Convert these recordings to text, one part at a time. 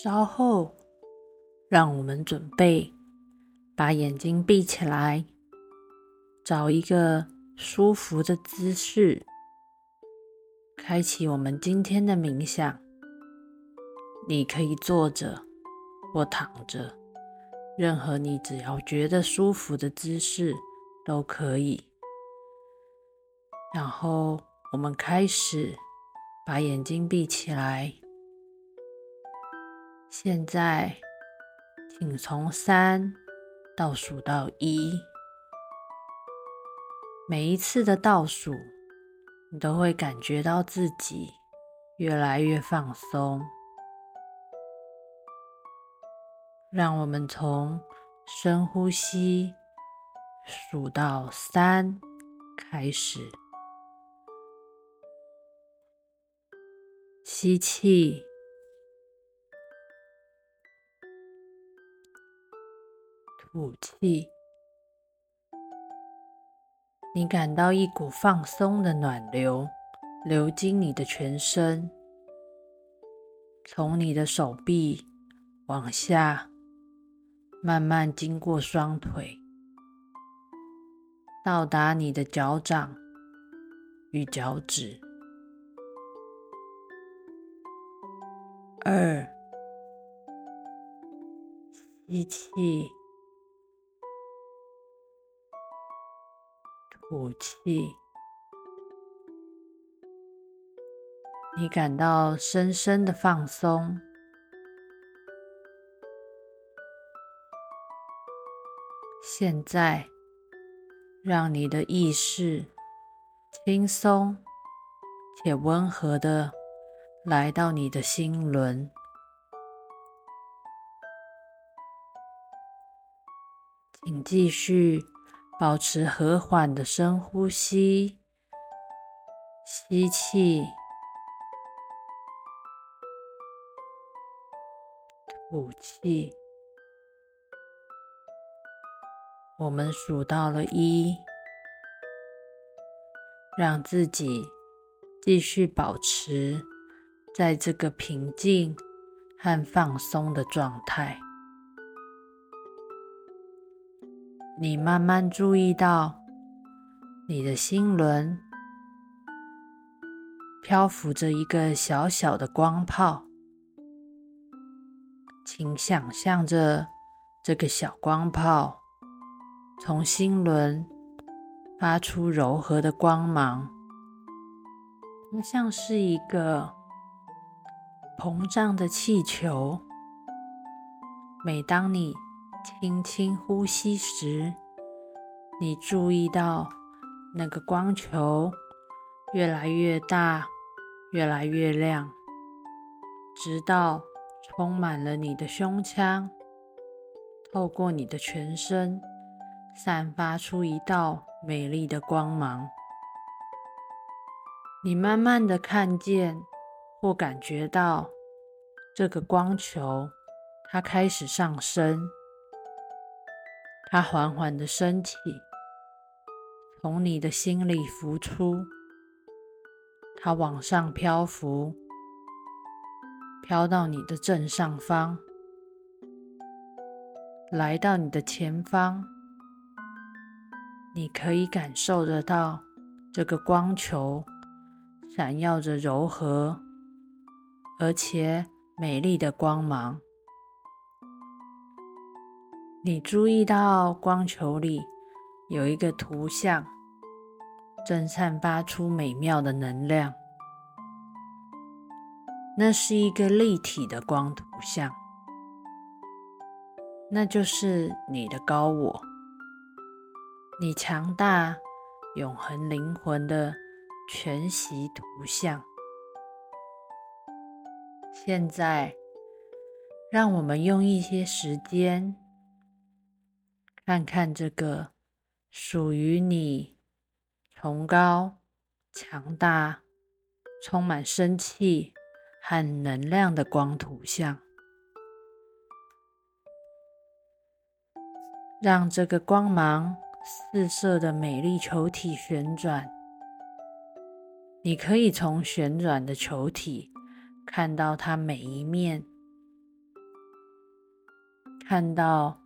稍后，让我们准备把眼睛闭起来，找一个舒服的姿势，开启我们今天的冥想。你可以坐着或躺着，任何你只要觉得舒服的姿势都可以。然后我们开始把眼睛闭起来。现在，请从三倒数到一。每一次的倒数，你都会感觉到自己越来越放松。让我们从深呼吸数到三开始，吸气。吐气，你感到一股放松的暖流流经你的全身，从你的手臂往下，慢慢经过双腿，到达你的脚掌与脚趾。二，吸气。吐气，你感到深深的放松。现在，让你的意识轻松且温和的来到你的心轮，请继续。保持和缓的深呼吸，吸气，吐气。我们数到了一，让自己继续保持在这个平静和放松的状态。你慢慢注意到，你的心轮漂浮着一个小小的光泡，请想象着这个小光泡从心轮发出柔和的光芒，它像是一个膨胀的气球。每当你轻轻呼吸时，你注意到那个光球越来越大，越来越亮，直到充满了你的胸腔，透过你的全身，散发出一道美丽的光芒。你慢慢的看见或感觉到这个光球，它开始上升。它缓缓的升起，从你的心里浮出，它往上漂浮，飘到你的正上方，来到你的前方。你可以感受得到这个光球闪耀着柔和而且美丽的光芒。你注意到光球里有一个图像，正散发出美妙的能量。那是一个立体的光图像，那就是你的高我，你强大、永恒灵魂的全息图像。现在，让我们用一些时间。看看这个属于你崇高、强大、充满生气和能量的光图像，让这个光芒四射的美丽球体旋转。你可以从旋转的球体看到它每一面看到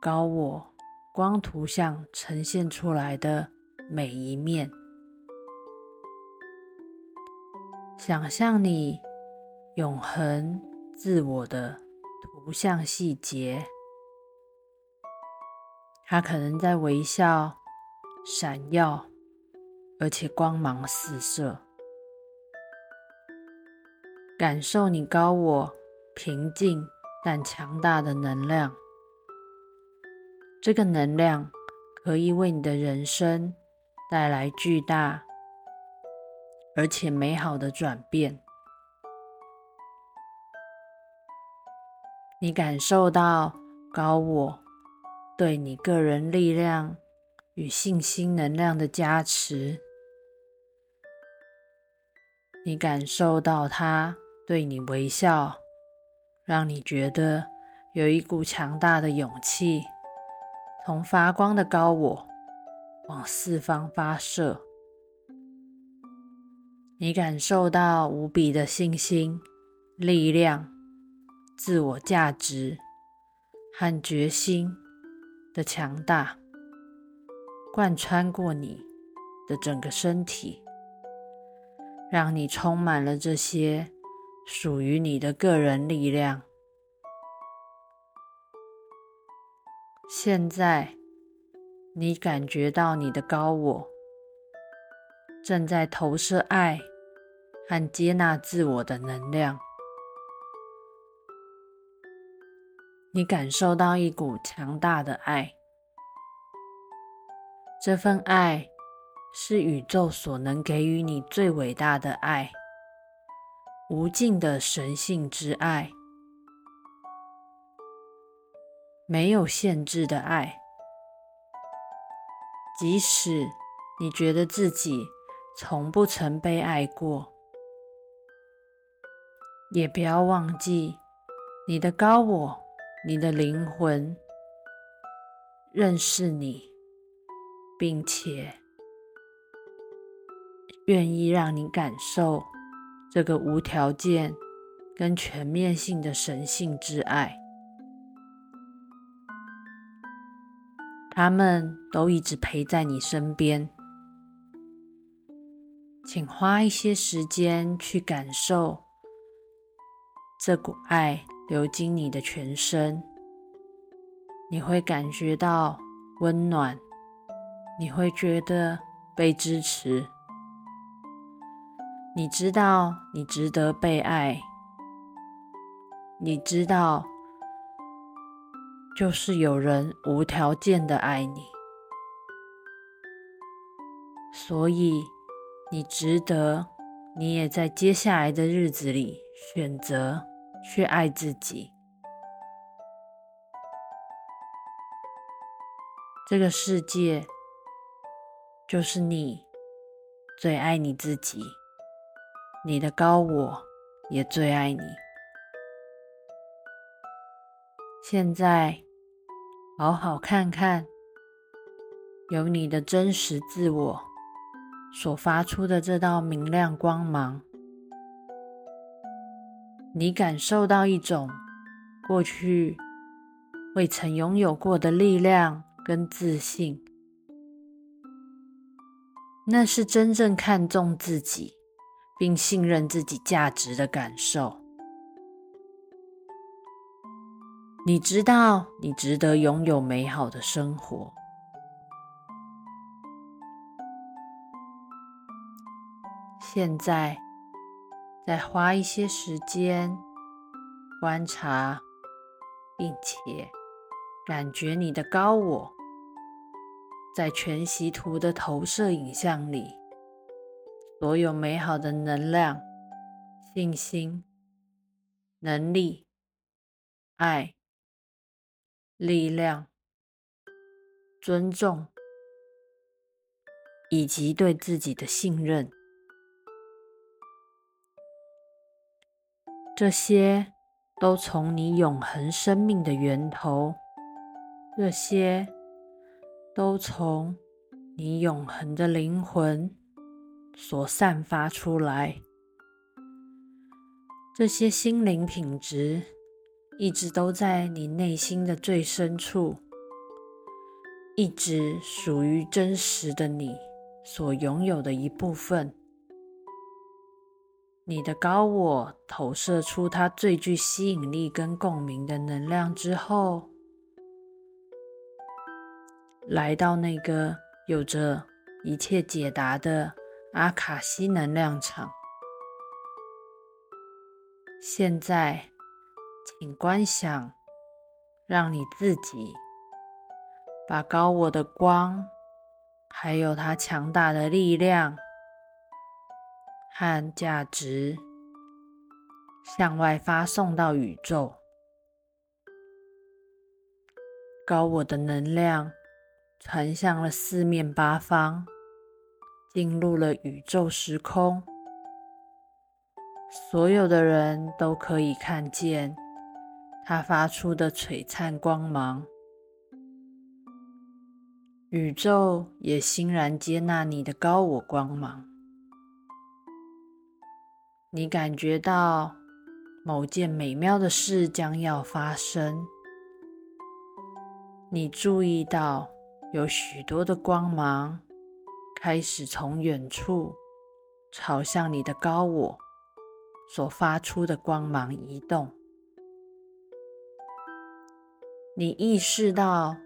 高我光图像呈现出来的每一面。想象你永恒自我的图像细节，它可能在微笑、闪耀，而且光芒四射。感受你高我平静但强大的能量，这个能量可以为你的人生带来巨大而且美好的转变。你感受到高我对你个人力量与信心能量的加持，你感受到它。对你微笑，让你觉得有一股强大的勇气从发光的高我往四方发射。你感受到无比的信心、力量、自我价值和决心的强大，贯穿过你的整个身体，让你充满了这些。属于你的个人力量。现在，你感觉到你的高我正在投射爱和接纳自我的能量。你感受到一股强大的爱，这份爱是宇宙所能给予你最伟大的爱。无尽的神性之爱，没有限制的爱。即使你觉得自己从不曾被爱过，也不要忘记你的高我、你的灵魂认识你，并且愿意让你感受。这个无条件跟全面性的神性之爱，他们都一直陪在你身边。请花一些时间去感受这股爱流经你的全身，你会感觉到温暖，你会觉得被支持。你知道你值得被爱，你知道就是有人无条件的爱你，所以你值得，你也在接下来的日子里选择去爱自己。这个世界就是你最爱你自己。你的高我也最爱你。现在，好好看看，由你的真实自我所发出的这道明亮光芒，你感受到一种过去未曾拥有过的力量跟自信，那是真正看重自己。并信任自己价值的感受。你知道，你值得拥有美好的生活。现在，再花一些时间观察，并且感觉你的高我在全息图的投射影像里。所有美好的能量、信心、能力、爱、力量、尊重，以及对自己的信任，这些都从你永恒生命的源头，这些都从你永恒的灵魂。所散发出来，这些心灵品质一直都在你内心的最深处，一直属于真实的你所拥有的一部分。你的高我投射出它最具吸引力跟共鸣的能量之后，来到那个有着一切解答的阿卡西能量场。现在。请观想，让你自己把高我的光，还有它强大的力量和价值，向外发送到宇宙。高我的能量传向了四面八方，进入了宇宙时空，所有的人都可以看见。它发出的璀璨光芒，宇宙也欣然接纳你的高我光芒。你感觉到某件美妙的事将要发生，你注意到有许多的光芒开始从远处朝向你的高我所发出的光芒移动。你意识到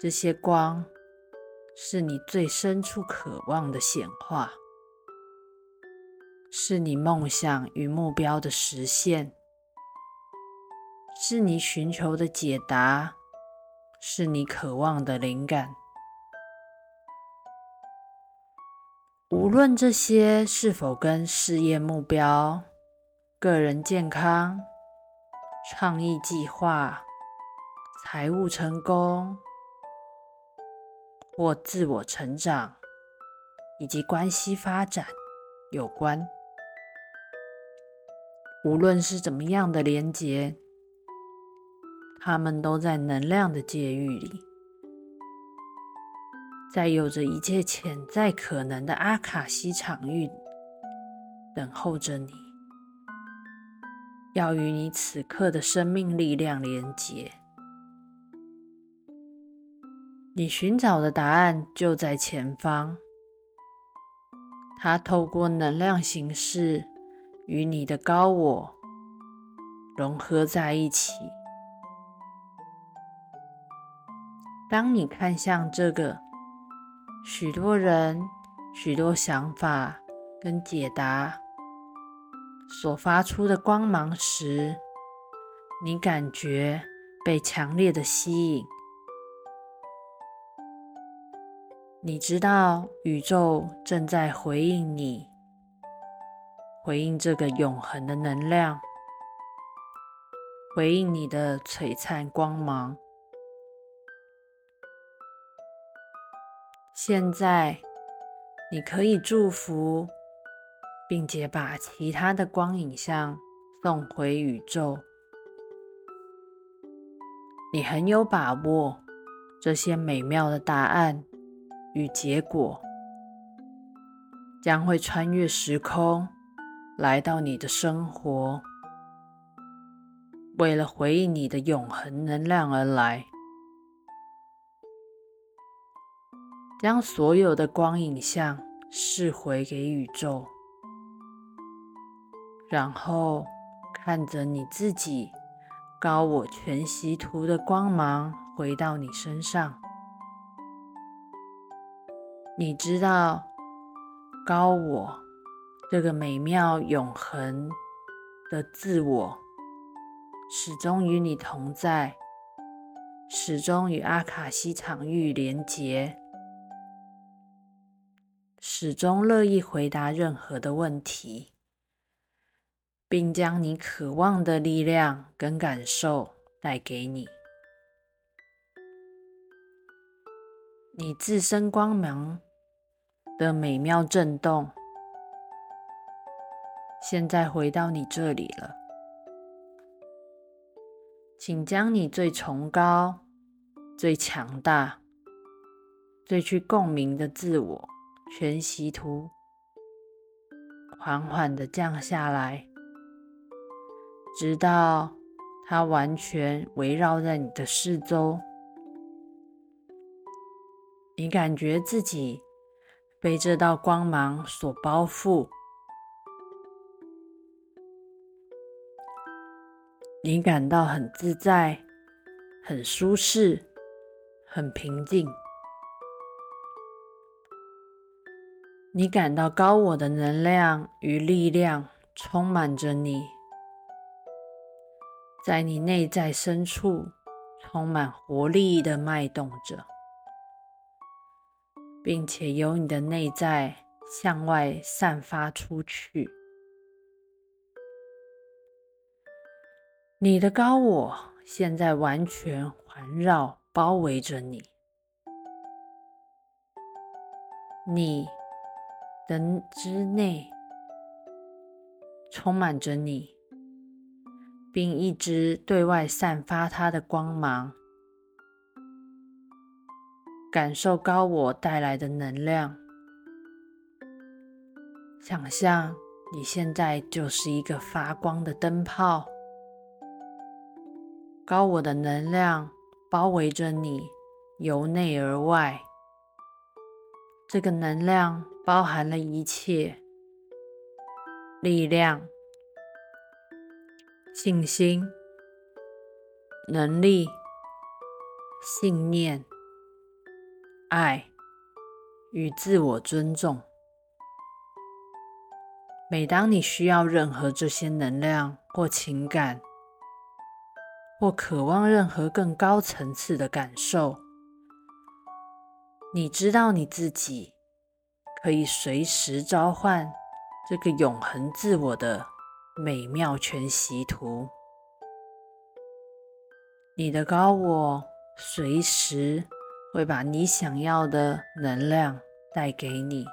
这些光是你最深处渴望的显化，是你梦想与目标的实现，是你寻求的解答，是你渴望的灵感。无论这些是否跟事业目标、个人健康、创意计划。财务成功，或自我成长，以及关系发展有关。无论是怎么样的连结，他们都在能量的界域里，在有着一切潜在可能的阿卡西场域等候着你，要与你此刻的生命力量连结。你寻找的答案就在前方，它透过能量形式与你的高我融合在一起。当你看向这个许多人、许多想法跟解答所发出的光芒时，你感觉被强烈的吸引。你知道宇宙正在回应你，回应这个永恒的能量，回应你的璀璨光芒。现在，你可以祝福，并且把其他的光影像送回宇宙。你很有把握，这些美妙的答案。与结果将会穿越时空，来到你的生活，为了回应你的永恒能量而来，将所有的光影像释回给宇宙，然后看着你自己高我全息图的光芒回到你身上。你知道，高我这个美妙永恒的自我，始终与你同在，始终与阿卡西场域连结，始终乐意回答任何的问题，并将你渴望的力量跟感受带给你。你自身光芒。的美妙震动，现在回到你这里了。请将你最崇高、最强大、最具共鸣的自我全息图，缓缓的降下来，直到它完全围绕在你的四周。你感觉自己被这道光芒所包覆，你感到很自在、很舒适、很平静。你感到高我的能量与力量充满着你，在你内在深处充满活力的脉动着，并且由你的内在向外散发出去。你的高我现在完全环绕包围着你，你。的之内充满着你，并一直对外散发它的光芒。感受高我带来的能量，想象你现在就是一个发光的灯泡。高我的能量包围着你，由内而外。这个能量。包含了一切力量、信心、能力、信念、爱与自我尊重。每当你需要任何这些能量或情感，或渴望任何更高层次的感受，你知道你自己。可以随时召唤这个永恒自我的美妙全息图。你的高我随时会把你想要的能量带给你，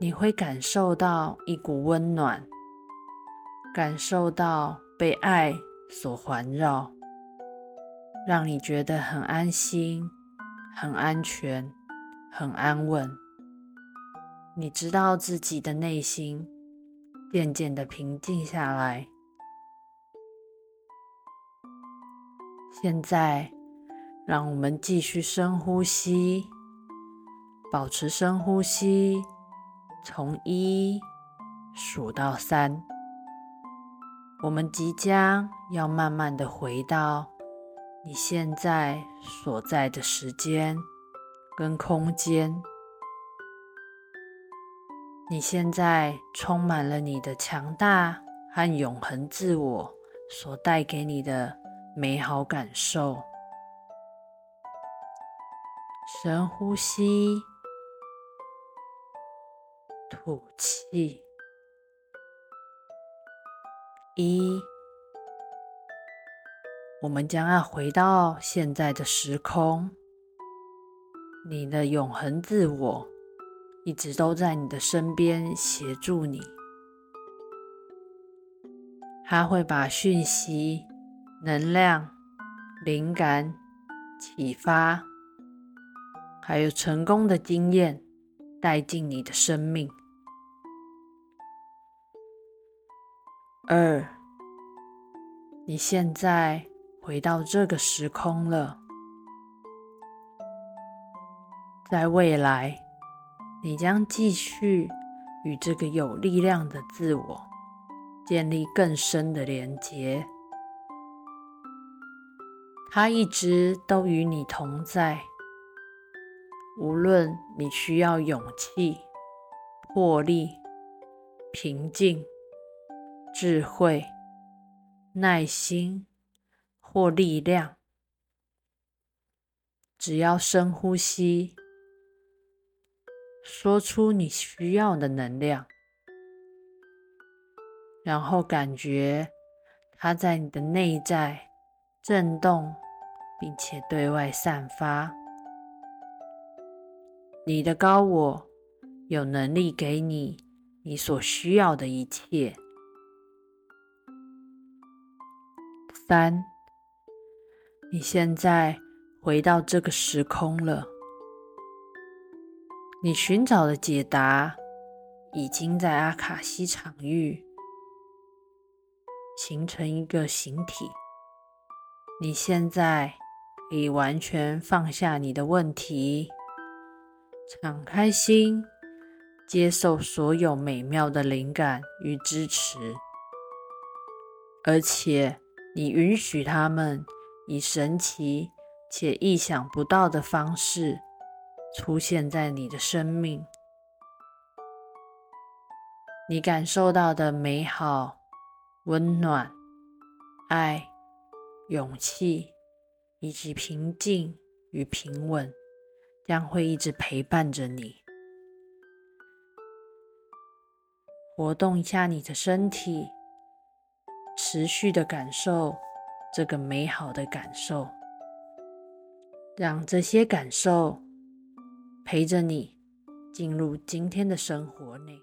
你会感受到一股温暖，感受到被爱所环绕，让你觉得很安心。很安全，很安稳。你知道自己的内心渐渐的平静下来。现在，让我们继续深呼吸，保持深呼吸，从一数到三。我们即将要慢慢的回到。你现在所在的时间跟空间，你现在充满了你的强大和永恒自我所带给你的美好感受。深呼吸，吐气，一。我们将要回到现在的时空，你的永恒自我一直都在你的身边协助你，他会把讯息、能量、灵感、启发，还有成功的经验带进你的生命。二，你现在。回到这个时空了，在未来，你将继续与这个有力量的自我建立更深的连结。他一直都与你同在，无论你需要勇气、魄力、平静、智慧、耐心。或力量，只要深呼吸，说出你需要的能量，然后感觉它在你的内在震动，并且对外散发。你的高我有能力给你你所需要的一切。三。你现在回到这个时空了，你寻找的解答已经在阿卡西场域形成一个形体。你现在可以完全放下你的问题，敞开心，接受所有美妙的灵感与支持，而且你允许他们以神奇且意想不到的方式出现在你的生命。你感受到的美好、温暖、爱。勇气以及平静与平稳将会一直陪伴着你。活动一下你的身体，持续的感受这个美好的感受，让这些感受陪着你进入今天的生活内。